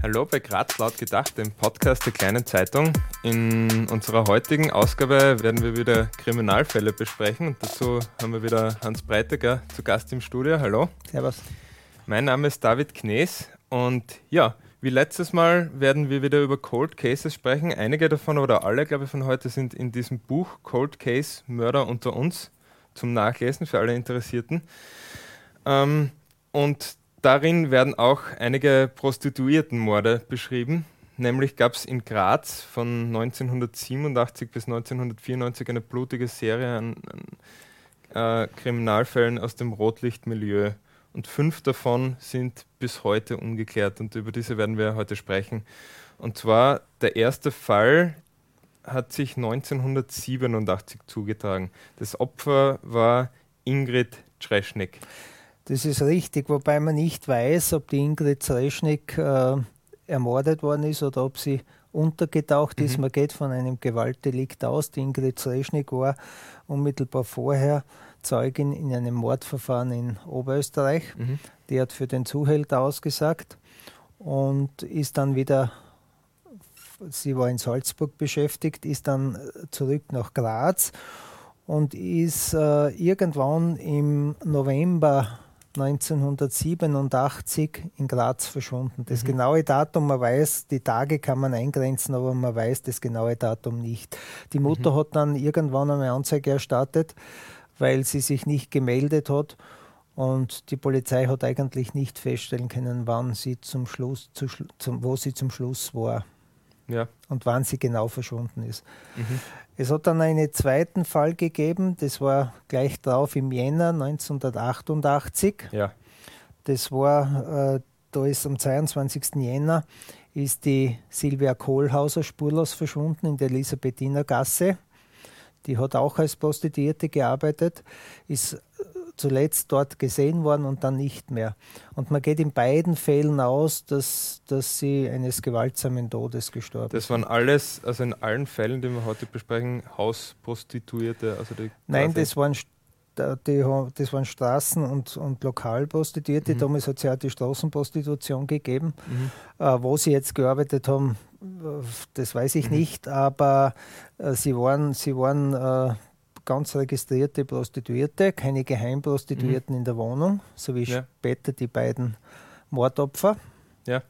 Hallo bei Graz laut gedacht, dem Podcast der kleinen Zeitung. In unserer heutigen Ausgabe werden wir wieder Kriminalfälle besprechen und dazu haben wir wieder Hans Breiteger zu Gast im Studio. Hallo. Servus. Mein Name ist David Knees und ja, wie letztes Mal werden wir wieder über Cold Cases sprechen. Einige davon oder alle, glaube ich, von heute sind in diesem Buch Cold Case Mörder unter uns zum Nachlesen für alle Interessierten. Ähm, und darin werden auch einige Prostituiertenmorde beschrieben. Nämlich gab es in Graz von 1987 bis 1994 eine blutige Serie an, an äh, Kriminalfällen aus dem Rotlichtmilieu. Und fünf davon sind bis heute ungeklärt und über diese werden wir heute sprechen. Und zwar der erste Fall hat sich 1987 zugetragen. Das Opfer war Ingrid Treschnik. Das ist richtig, wobei man nicht weiß, ob die Ingrid Zreschnik äh, ermordet worden ist oder ob sie untergetaucht mhm. ist. Man geht von einem Gewaltdelikt aus. Die Ingrid Zreschnik war unmittelbar vorher Zeugin in einem Mordverfahren in Oberösterreich. Mhm. Die hat für den Zuhälter ausgesagt und ist dann wieder, sie war in Salzburg beschäftigt, ist dann zurück nach Graz und ist äh, irgendwann im November 1987 in Graz verschwunden. Das mhm. genaue Datum, man weiß, die Tage kann man eingrenzen, aber man weiß das genaue Datum nicht. Die Mutter mhm. hat dann irgendwann eine Anzeige erstattet, weil sie sich nicht gemeldet hat. Und die Polizei hat eigentlich nicht feststellen können, wann sie zum Schluss, zu, zum, wo sie zum Schluss war. Ja. Und wann sie genau verschwunden ist. Mhm. Es hat dann einen zweiten Fall gegeben, das war gleich drauf im Jänner 1988. Ja. Das war, äh, da ist am 22. Jänner ist die Silvia Kohlhauser spurlos verschwunden in der Elisabethiner Gasse. Die hat auch als Prostituierte gearbeitet, ist zuletzt dort gesehen worden und dann nicht mehr. Und man geht in beiden Fällen aus, dass, dass sie eines gewaltsamen Todes gestorben ist. Das waren alles, also in allen Fällen, die wir heute besprechen, Hausprostituierte? Also Nein, das waren die, das waren Straßen- und, und Lokalprostituierte. Mhm. Damals hat es ja auch die Straßenprostitution gegeben. Mhm. Äh, wo sie jetzt gearbeitet haben, das weiß ich mhm. nicht, aber äh, sie waren, sie waren äh, ganz registrierte Prostituierte, keine Geheimprostituierten mhm. in der Wohnung, so wie ja. später die beiden Mordopfer. Ja.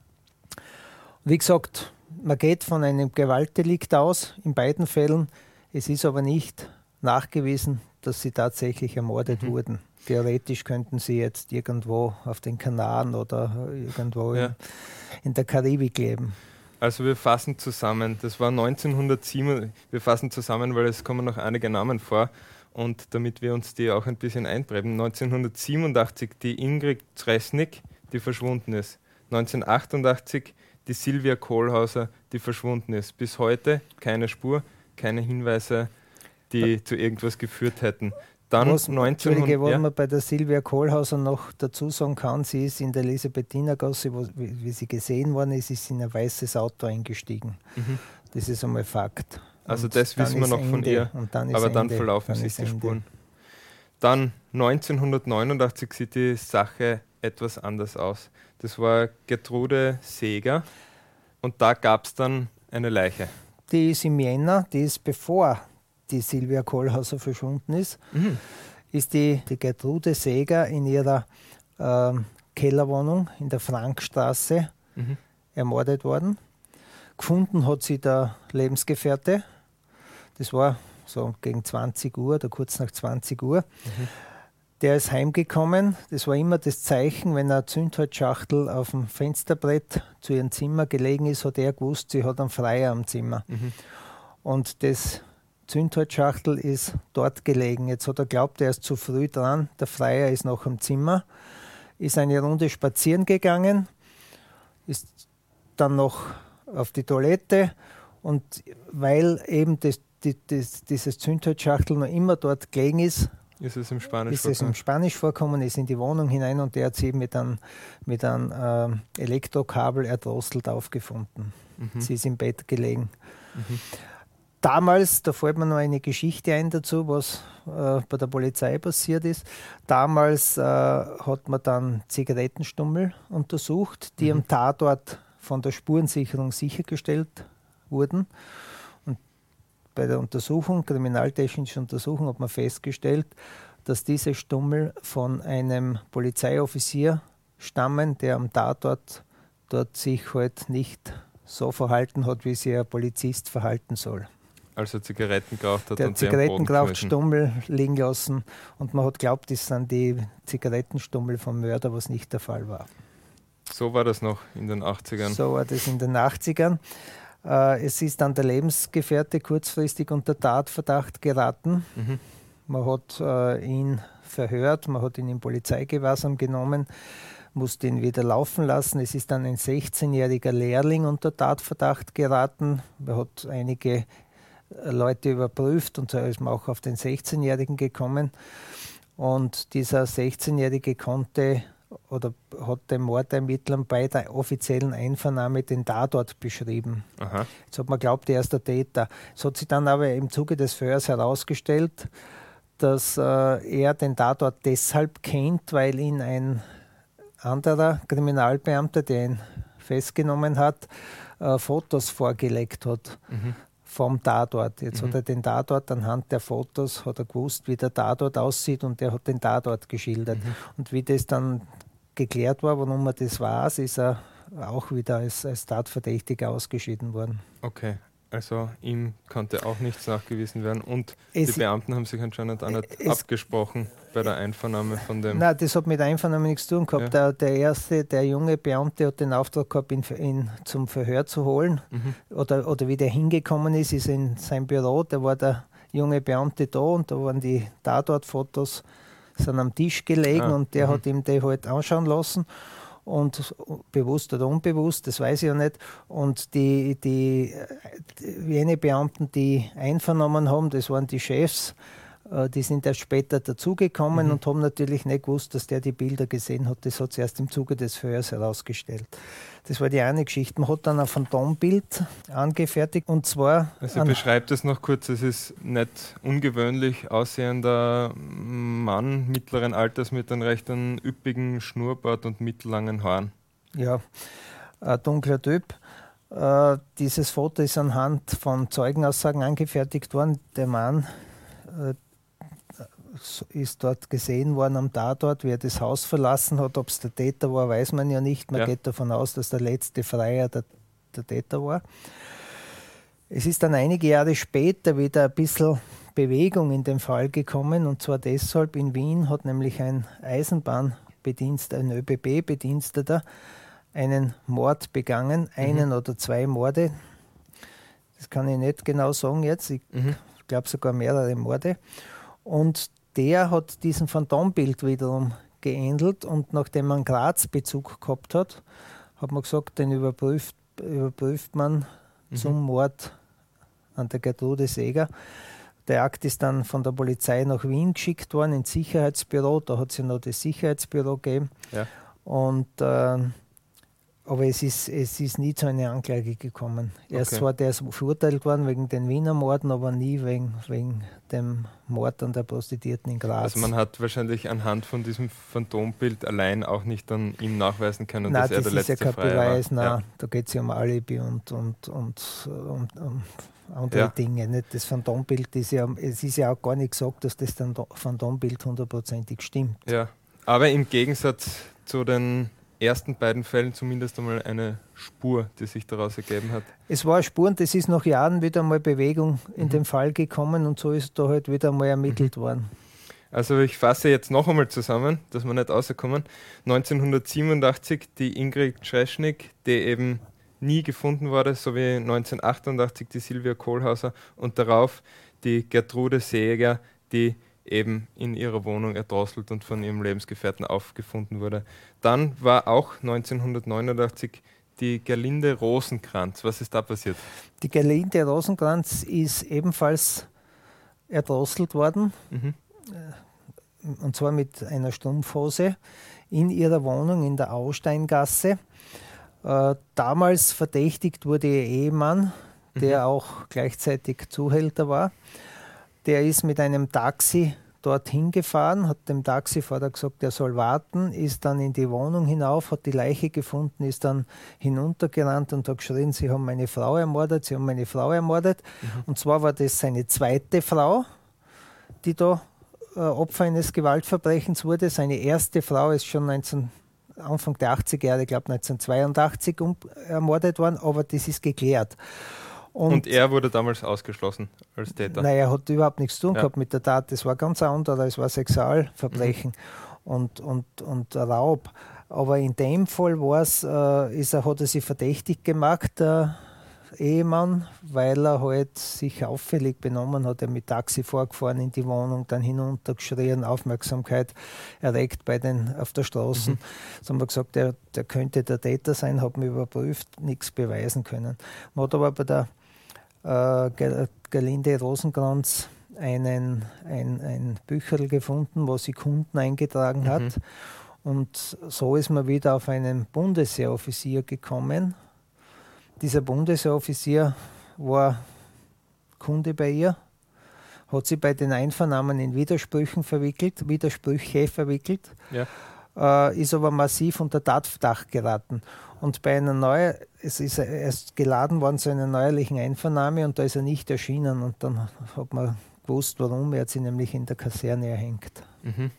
Wie gesagt, man geht von einem Gewaltdelikt aus, in beiden Fällen. Es ist aber nicht nachgewiesen, dass sie tatsächlich ermordet mhm. wurden. Theoretisch könnten sie jetzt irgendwo auf den Kanaren oder irgendwo ja. in, in der Karibik leben. Also wir fassen zusammen, das war 1907, wir fassen zusammen, weil es kommen noch einige Namen vor und damit wir uns die auch ein bisschen einprägen. 1987 die Ingrid Zresnik, die verschwunden ist. 1988 die Silvia Kohlhauser, die verschwunden ist. Bis heute keine Spur, keine Hinweise, die zu irgendwas geführt hätten. Dann Was, 1900, was ja. man bei der Silvia Kohlhauser noch dazu sagen kann, sie ist in der Elisabethinergasse, wo, wie, wie, sie gesehen worden ist, ist in ein weißes Auto eingestiegen. Mhm. Das ist einmal Fakt. Also und das wissen wir noch Ende, von ihr, dann aber dann Ende, verlaufen dann sich die Ende. Spuren. Dann 1989 sieht die Sache etwas anders aus. Das war Gertrude Seeger und da gab es dann eine Leiche. Die ist im Jänner, die ist bevor die Silvia Kohlhauser verschwunden ist, mhm. ist die, die Gertrude Seger in ihrer ähm, Kellerwohnung in der Frankstraße mhm. ermordet worden. Gefunden hat sie der Lebensgefährte. Das war so gegen 20 Uhr oder kurz nach 20 Uhr. Mhm. Der ist heimgekommen. Das war immer das Zeichen, wenn eine Zündholzschachtel auf dem Fensterbrett zu ihrem Zimmer gelegen ist, hat er gewusst, sie hat einen Freier am Zimmer. Mhm. Und das Zündholzschachtel ist dort gelegen. Jetzt hat er glaubt, er ist zu früh dran. Der Freier ist noch im Zimmer, ist eine Runde spazieren gegangen, ist dann noch auf die Toilette und weil eben das, die, das, dieses Zündholzschachtel noch immer dort gelegen ist, ist es im Spanisch ist vorkommen? es im Spanisch vorkommen, ist in die Wohnung hinein und der hat sie mit einem, mit einem äh, Elektrokabel erdrosselt aufgefunden. Mhm. Sie ist im Bett gelegen. Mhm damals, da fällt mir noch eine Geschichte ein dazu, was äh, bei der Polizei passiert ist. Damals äh, hat man dann Zigarettenstummel untersucht, die mhm. am Tatort von der Spurensicherung sichergestellt wurden. Und bei der Untersuchung, kriminaltechnische Untersuchung, hat man festgestellt, dass diese Stummel von einem Polizeioffizier stammen, der am Tatort dort sich halt nicht so verhalten hat, wie sich ein Polizist verhalten soll. Also Zigaretten geraucht hat der und Zigaretten geraucht, Stummel liegen lassen und man hat glaubt, das sind die Zigarettenstummel vom Mörder, was nicht der Fall war. So war das noch in den 80ern. So war das in den 80ern. Äh, es ist dann der Lebensgefährte kurzfristig unter Tatverdacht geraten. Mhm. Man hat äh, ihn verhört, man hat ihn in Polizeigewahrsam genommen musste ihn wieder laufen lassen. Es ist dann ein 16-jähriger Lehrling unter Tatverdacht geraten. Er hat einige Leute überprüft und so ist man auch auf den 16-Jährigen gekommen. Und dieser 16-Jährige konnte oder hat dem Mordermittlern bei der offiziellen Einvernahme den Tatort beschrieben. Aha. Jetzt hat man glaubt, er ist der Täter. Es hat sich dann aber im Zuge des Verhörs herausgestellt, dass äh, er den Tatort deshalb kennt, weil ihn ein anderer Kriminalbeamter, der ihn festgenommen hat, äh, Fotos vorgelegt hat. Mhm. Vom Tatort. Jetzt mhm. hat er den Tatort anhand der Fotos, hat er gewusst, wie der Tatort aussieht und er hat den Tatort geschildert. Mhm. Und wie das dann geklärt war, warum er das weiß, ist er auch wieder als, als Tatverdächtiger ausgeschieden worden. Okay, also ihm konnte auch nichts nachgewiesen werden und es die Beamten haben sich anscheinend auch nicht abgesprochen bei der Einvernahme von dem. Nein, das hat mit Einvernahme nichts zu tun gehabt. Ja. Der, der, erste, der junge Beamte hat den Auftrag gehabt, ihn, ihn zum Verhör zu holen. Mhm. Oder, oder wie der hingekommen ist, ist in sein Büro, da war der junge Beamte da und da waren die Tatortfotos sind am Tisch gelegen ah. und der mhm. hat ihm die halt anschauen lassen und bewusst oder unbewusst, das weiß ich ja nicht. Und die, die, jene Beamten, die einvernommen haben, das waren die Chefs, die sind erst später dazugekommen mhm. und haben natürlich nicht gewusst, dass der die Bilder gesehen hat. Das hat sich erst im Zuge des Verhörs herausgestellt. Das war die eine Geschichte. Man hat dann ein Phantombild angefertigt und zwar. Also beschreibt es noch kurz, es ist nicht ungewöhnlich aussehender Mann mittleren Alters mit einem recht üppigen Schnurrbart und mittellangen Haaren. Ja, ein dunkler Typ. Äh, dieses Foto ist anhand von Zeugenaussagen angefertigt worden. Der Mann, äh, ist dort gesehen worden am Tatort, wie er das Haus verlassen hat. Ob es der Täter war, weiß man ja nicht. Man ja. geht davon aus, dass der letzte Freier der, der Täter war. Es ist dann einige Jahre später wieder ein bisschen Bewegung in den Fall gekommen und zwar deshalb in Wien hat nämlich ein Eisenbahnbediensteter, ein ÖBB-Bediensteter einen Mord begangen, einen mhm. oder zwei Morde. Das kann ich nicht genau sagen jetzt. Ich mhm. glaube sogar mehrere Morde. Und der hat diesem Phantombild wiederum geähnelt und nachdem man Graz-Bezug gehabt hat, hat man gesagt, den überprüft, überprüft man mhm. zum Mord an der Gertrude Seger. Der Akt ist dann von der Polizei nach Wien geschickt worden, ins Sicherheitsbüro. Da hat es ja noch das Sicherheitsbüro gegeben. Ja. Und äh, aber es ist, es ist nie zu einer Anklage gekommen. Erst okay. war der verurteilt worden wegen den Wiener Morden, aber nie wegen, wegen dem Mord an der Prostituierten in Graz. Also man hat wahrscheinlich anhand von diesem Phantombild allein auch nicht an ihm nachweisen können, nein, dass er der letzte ist ja kein Beweis, nein, ja. da geht es ja um Alibi und, und, und, und, und andere ja. Dinge. Nicht? Das Phantombild ist ja, es ist ja auch gar nicht gesagt, dass das Phantombild hundertprozentig stimmt. Ja, aber im Gegensatz zu den ersten beiden Fällen zumindest einmal eine Spur, die sich daraus ergeben hat. Es war eine Spur und es ist nach Jahren wieder mal Bewegung in mhm. den Fall gekommen und so ist da halt wieder mal ermittelt mhm. worden. Also ich fasse jetzt noch einmal zusammen, dass wir nicht rauskommen. 1987 die Ingrid Treschnik, die eben nie gefunden wurde, so wie 1988 die Silvia Kohlhauser und darauf die Gertrude Seeger, die eben in ihrer Wohnung erdrosselt und von ihrem Lebensgefährten aufgefunden wurde. Dann war auch 1989 die Gerlinde Rosenkranz. Was ist da passiert? Die Gerlinde Rosenkranz ist ebenfalls erdrosselt worden. Mhm. Äh, und zwar mit einer Strumpfhose in ihrer Wohnung in der Austeingasse. Äh, damals verdächtigt wurde ihr Ehemann, der mhm. auch gleichzeitig Zuhälter war. Der ist mit einem Taxi dorthin gefahren, hat dem Taxifahrer gesagt, er soll warten, ist dann in die Wohnung hinauf, hat die Leiche gefunden, ist dann hinuntergerannt und hat geschrien, sie haben meine Frau ermordet, sie haben meine Frau ermordet. Mhm. Und zwar war das seine zweite Frau, die da äh, Opfer eines Gewaltverbrechens wurde. Seine erste Frau ist schon 19, Anfang der 80er Jahre, ich glaube 1982 um, ermordet worden, aber das ist geklärt. Und, und, er wurde damals ausgeschlossen als Täter? Nein, er hat überhaupt nichts zu tun ja. gehabt mit der Tat. Das war ganz anders, es war Sexualverbrechen mhm. und, und, und Raub. Aber in dem Fall war's, äh, ist er, hat er sich verdächtig gemacht, der Ehemann, weil er halt sich auffällig benommen hat. Er mit Taxi vorgefahren in die Wohnung, dann hinuntergeschrien, Aufmerksamkeit erregt bei den auf der Straße. Mhm. So haben wir gesagt, der, der könnte der Täter sein, haben wir überprüft, nichts beweisen können. Man hat aber bei der äh, Galinde Rosenkranz einen, ein, ein Bücherl gefunden, wo sie Kunden eingetragen hat. Mhm. Und so ist man wieder auf einen Bundeswehroffizier gekommen. Dieser Bundeswehroffizier war Kunde bei ihr, hat sie bei den Einvernahmen in Widersprüchen verwickelt, Widersprüche verwickelt, ja. Äh, ist aber massiv unter Tatverdacht geraten. Und bei einer neuen, es ist erst geladen worden zu einer neuerlichen Einvernahme und da ist er nicht erschienen. Und dann hat man gewusst, warum. Er hat sie nämlich in der Kaserne erhängt. Mhm.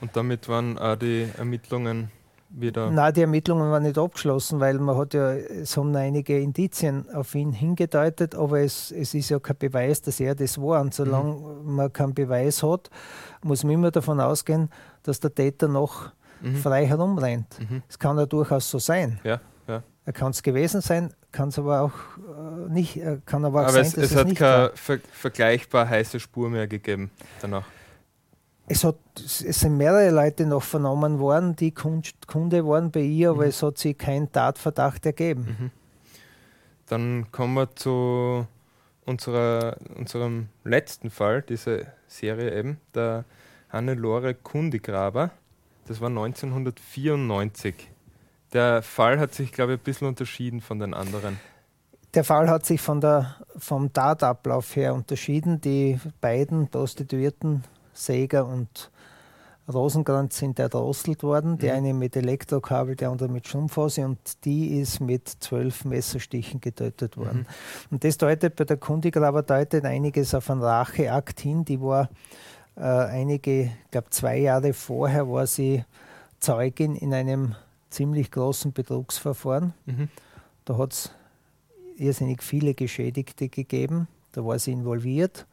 Und damit waren auch die Ermittlungen wieder. Nein, die Ermittlungen waren nicht abgeschlossen, weil man hat ja, es haben einige Indizien auf ihn hingedeutet, aber es, es ist ja kein Beweis, dass er das war. Und solange mhm. man keinen Beweis hat, muss man immer davon ausgehen, dass der Täter noch mhm. frei herumrennt. Mhm. Es kann ja durchaus so sein. Ja, ja. Er kann es gewesen sein, kann es aber auch äh, nicht, äh, kann aber auch aber sein, es, es, es hat keine ver vergleichbar heiße Spur mehr gegeben danach. Es, hat, es sind mehrere Leute noch vernommen worden, die Kunde waren bei ihr, aber mhm. es hat sich kein Tatverdacht ergeben. Mhm. Dann kommen wir zu unserer, unserem letzten Fall, dieser Serie eben, der Hannelore Kundigraber. Das war 1994. Der Fall hat sich, glaube ich, ein bisschen unterschieden von den anderen. Der Fall hat sich von der, vom Tatablauf her unterschieden. Die beiden Prostituierten, Säger und Rosenkranz, sind erdrosselt worden. Mhm. Die eine mit Elektrokabel, der andere mit Schrumpfhose und die ist mit zwölf Messerstichen getötet worden. Mhm. Und das deutet bei der Kundigraber deutet einiges auf einen Racheakt hin. Die war äh, einige, ich glaube zwei Jahre vorher war sie Zeugin in einem ziemlich großen Betrugsverfahren. Mhm. Da hat es irrsinnig viele Geschädigte gegeben. Da war sie involviert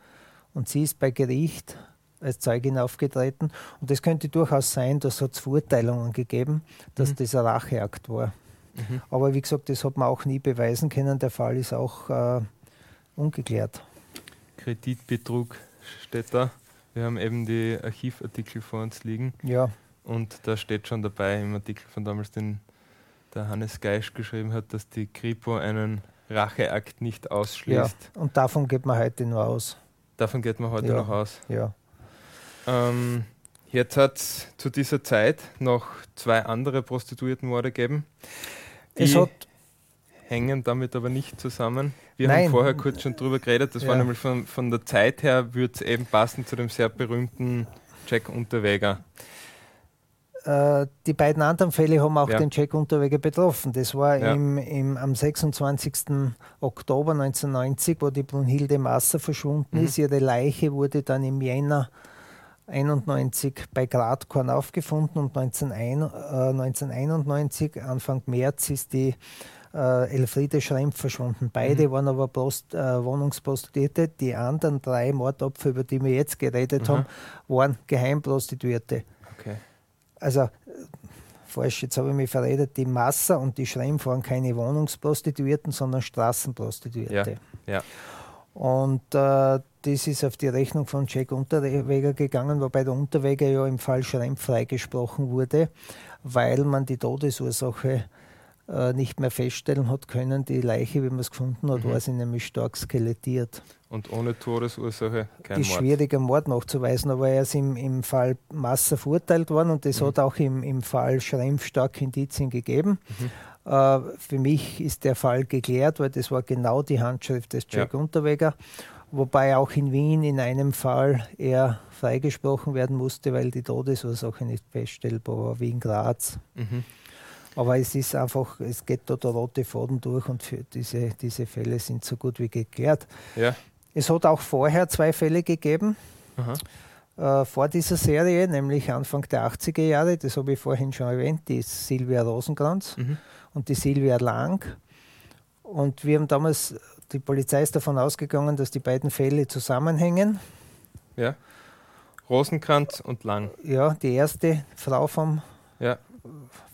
und sie ist bei Gericht als Zeugin aufgetreten. Und es könnte durchaus sein, dass es Verurteilungen gegeben, dass mhm. das ein Racheakt war. Mhm. Aber wie gesagt, das hat man auch nie beweisen können. Der Fall ist auch äh, ungeklärt. Kreditbetrug steht da. Wir haben eben die Archivartikel vor uns liegen. Ja. Und da steht schon dabei im Artikel von damals, den der Hannes Geisch geschrieben hat, dass die Kripo einen Racheakt nicht ausschließt. Ja, und davon geht man heute nur aus. Davon geht man heute ja. noch aus. Ja. Ähm, jetzt hat es zu dieser Zeit noch zwei andere Prostituiertenmorde gegeben. Die es hat hängen damit aber nicht zusammen. Wir Nein. haben vorher kurz schon drüber geredet, das ja. war nämlich von, von der Zeit her, würde es eben passen zu dem sehr berühmten Jack Unterweger. Äh, die beiden anderen Fälle haben auch ja. den Jack Unterweger betroffen. Das war ja. im, im, am 26. Oktober 1990, wo die Brunhilde Masser verschwunden mhm. ist. Ihre Leiche wurde dann im Jänner 91 bei Gradkorn aufgefunden und 1991, äh, Anfang März, ist die äh, Elfriede Schrempf verschwunden. Beide mhm. waren aber Post, äh, Wohnungsprostituierte. Die anderen drei Mordopfer, über die wir jetzt geredet mhm. haben, waren Geheimprostituierte. Okay. Also äh, falsch, jetzt habe ich mich verredet, die Masser und die Schrempf waren keine Wohnungsprostituierten, sondern Straßenprostituierte. Ja. ja. Und äh, das ist auf die Rechnung von Jack Unterweger gegangen, wobei der Unterweger ja im Fall Schrempf freigesprochen wurde, weil man die Todesursache äh, nicht mehr feststellen hat können. Die Leiche, wie man es gefunden hat, mhm. war sie nämlich stark skelettiert. Und ohne Todesursache kein ist Mord. schwieriger Mord nachzuweisen, aber er ist im, im Fall Massa verurteilt worden und es mhm. hat auch im, im Fall Schrempf starke Indizien gegeben. Mhm. Äh, für mich ist der Fall geklärt, weil das war genau die Handschrift des Jack ja. Unterweger. wobei auch in Wien in einem Fall er freigesprochen werden musste, weil die Todesursache nicht feststellbar war, wie in Graz. Mhm. Aber es ist einfach, es geht da der rote Faden durch und diese, diese Fälle sind so gut wie geklärt. Ja. Es hat auch vorher zwei Fälle gegeben. Äh, vor dieser Serie, nämlich Anfang der 80er Jahre, das habe ich vorhin schon erwähnt, die Silvia Rosenkranz mhm. und die Silvia Lang. Und wir haben damals, die Polizei ist davon ausgegangen, dass die beiden Fälle zusammenhängen. Ja. Rosenkranz und Lang. Ja, die erste Frau vom, ja.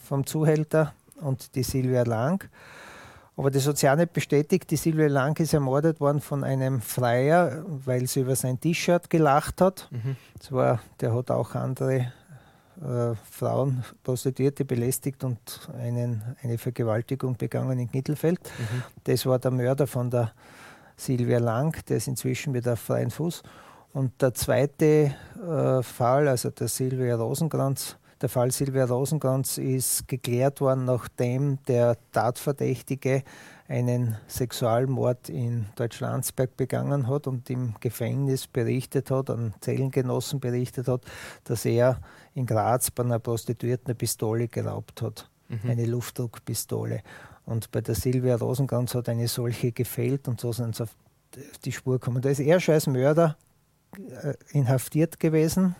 vom Zuhälter und die Silvia Lang. Aber das hat sich auch nicht bestätigt. Die Silvia Lang ist ermordet worden von einem Freier, weil sie über sein T-Shirt gelacht hat. Mhm. Das war, der hat auch andere äh, Frauen, Prostituierte belästigt und einen, eine Vergewaltigung begangen in Mittelfeld. Mhm. Das war der Mörder von der Silvia Lang, der ist inzwischen wieder auf freien Fuß. Und der zweite äh, Fall, also der Silvia Rosenkranz, der Fall Silvia Rosenkranz ist geklärt worden, nachdem der Tatverdächtige einen Sexualmord in Deutschlandsberg begangen hat und im Gefängnis berichtet hat, an Zellengenossen berichtet hat, dass er in Graz bei einer Prostituierten eine Pistole geraubt hat, mhm. eine Luftdruckpistole. Und bei der Silvia Rosenkranz hat eine solche gefehlt und so sind sie auf die Spur gekommen. Da ist er schon als Mörder äh, inhaftiert gewesen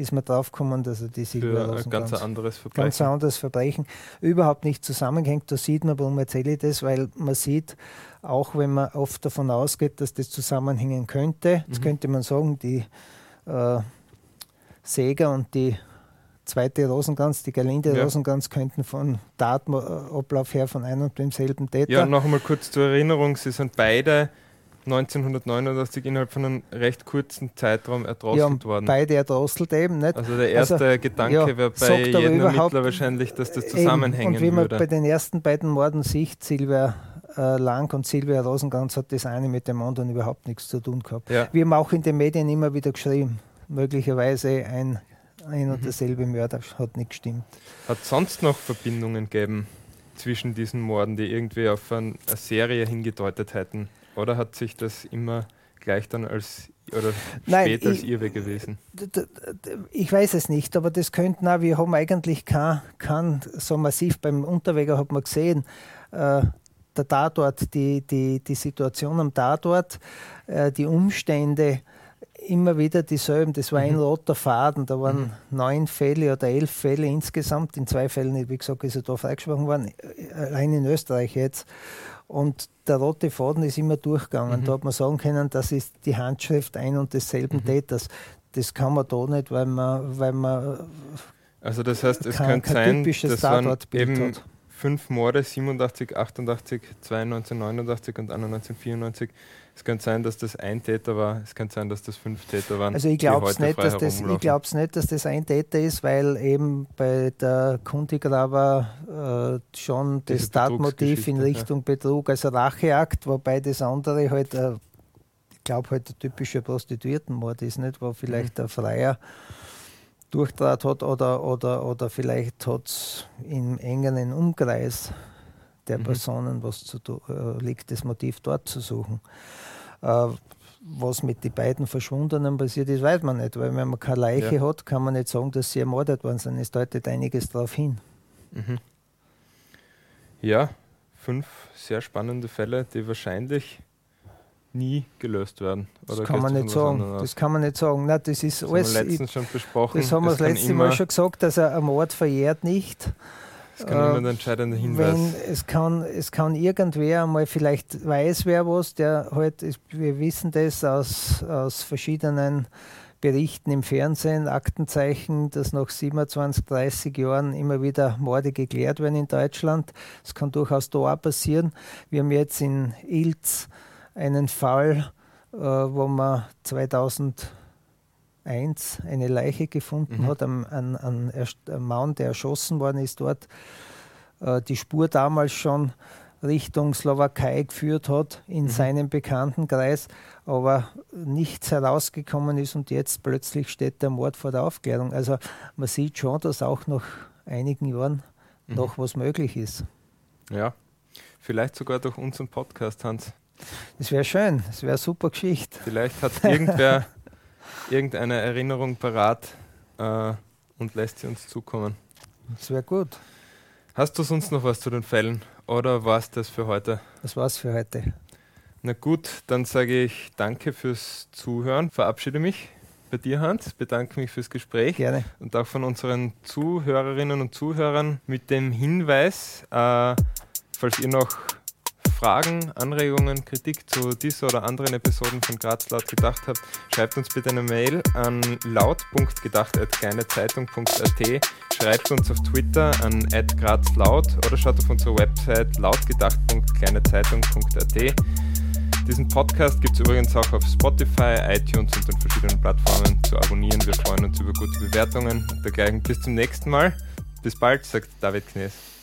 ist man draufgekommen, dass er die Silber ein ganz, anderes Verbrechen. ganz anderes Verbrechen überhaupt nicht zusammenhängt. Da sieht man, warum erzähle ich das, weil man sieht, auch wenn man oft davon ausgeht, dass das zusammenhängen könnte, jetzt mhm. könnte man sagen, die äh, Säger und die zweite Rosenkranz, die Gerlinde ja. Rosenkranz, könnten von Datenablauf her von einem und demselben Täter. Ja, noch einmal kurz zur Erinnerung, sie sind beide 1989 innerhalb von einem recht kurzen Zeitraum erdrosselt ja, worden. Beide erdrosselt eben. Nicht? Also der erste also, Gedanke ja, wäre bei jedem Ermittler wahrscheinlich, dass das zusammenhängen eben. Und wie man würde. bei den ersten beiden Morden sieht, Silvia äh, Lang und Silvia Rosenkranz hat das eine mit dem anderen überhaupt nichts zu tun gehabt. Ja. Wir haben auch in den Medien immer wieder geschrieben, möglicherweise ein, ein und mhm. derselbe Mörder hat nicht gestimmt. Hat sonst noch Verbindungen gegeben zwischen diesen Morden, die irgendwie auf eine Serie hingedeutet hätten? Oder hat sich das immer gleich dann als oder Nein, später als Irrweg gewesen? Ich weiß es nicht, aber das könnten auch, wir haben eigentlich kein, kein so massiv beim Unterweger hat man gesehen, äh, der Tatort, die, die, die Situation am Tatort, äh, die Umstände, immer wieder dieselben. Das war mhm. ein roter Faden. Da waren mhm. neun Fälle oder elf Fälle insgesamt. In zwei Fällen, wie gesagt, ist er da freigesprochen worden, äh, allein in Österreich jetzt. Und der rote Faden ist immer durchgegangen. Mhm. Da hat man sagen können, das ist die Handschrift ein und desselben mhm. Täters. Das kann man da nicht, weil man, weil man also das heißt, es kein, könnte sein, dass man eben hat. fünf Morde, 87, 88, 92, 89 und 91, 94 es könnte sein, dass das ein Täter war, es könnte sein, dass das fünf Täter waren. Also ich glaube es nicht, dass das, nicht, dass das ein Täter ist, weil eben bei der Kundigraber äh, schon Diese das Tatmotiv in Richtung ja. Betrug, also Racheakt, wobei das andere halt, äh, ich glaube halt der typische Prostituiertenmord ist, nicht, wo vielleicht mhm. der Freier Durchdraht hat oder, oder, oder vielleicht hat es im engeren Umkreis der mhm. Personen was zu äh, liegt, das Motiv dort zu suchen. Äh, was mit den beiden Verschwundenen passiert ist, weiß man nicht, weil wenn man keine Leiche ja. hat, kann man nicht sagen, dass sie ermordet worden sind. Es deutet einiges darauf hin. Mhm. Ja, fünf sehr spannende Fälle, die wahrscheinlich nie gelöst werden. das kann man nicht sagen. Das kann man nicht sagen. Nein, das ist das alles. Haben wir letztens schon besprochen. Das haben wir das letzte Mal schon gesagt, dass ein Mord verjährt nicht. Das kann immer ein entscheidender Hinweis. Wenn es kann, es kann irgendwer einmal, vielleicht weiß wer was, der halt, wir wissen das aus, aus verschiedenen Berichten im Fernsehen, Aktenzeichen, dass nach 27, 30 Jahren immer wieder Morde geklärt werden in Deutschland. Das kann durchaus da auch passieren. Wir haben jetzt in Ilz einen Fall, äh, wo man 2000 1 eine Leiche gefunden mhm. hat, ein, ein, ein, ein, Mann, der erschossen worden ist dort, äh, die Spur damals schon Richtung Slowakei geführt hat in mhm. seinem Bekanntenkreis, aber nichts herausgekommen ist und jetzt plötzlich steht der Mord vor der Aufklärung. Also man sieht schon, dass auch nach einigen Jahren mhm. noch was möglich ist. Ja, vielleicht sogar durch unseren Podcast, Hans. Das wäre schön, das wäre eine super Geschichte. Vielleicht hat irgendwer irgendeine Erinnerung parat äh, und lässt sie uns zukommen. Das wäre gut. Hast du sonst noch was zu den Fällen oder war es das für heute? Das war's für heute. Na gut, dann sage ich danke fürs Zuhören, verabschiede mich bei dir, Hans, bedanke mich fürs Gespräch Gerne. und auch von unseren Zuhörerinnen und Zuhörern mit dem Hinweis, äh, falls ihr noch Fragen, Anregungen, Kritik zu dieser oder anderen Episoden von Graz laut gedacht habt, schreibt uns bitte eine Mail an laut.gedacht.kleinezeitung.at, schreibt uns auf Twitter an grazlaut oder schaut auf unsere Website lautgedacht.kleinezeitung.at. Diesen Podcast gibt es übrigens auch auf Spotify, iTunes und den verschiedenen Plattformen zu abonnieren. Wir freuen uns über gute Bewertungen und dergleichen. Bis zum nächsten Mal. Bis bald, sagt David Knees.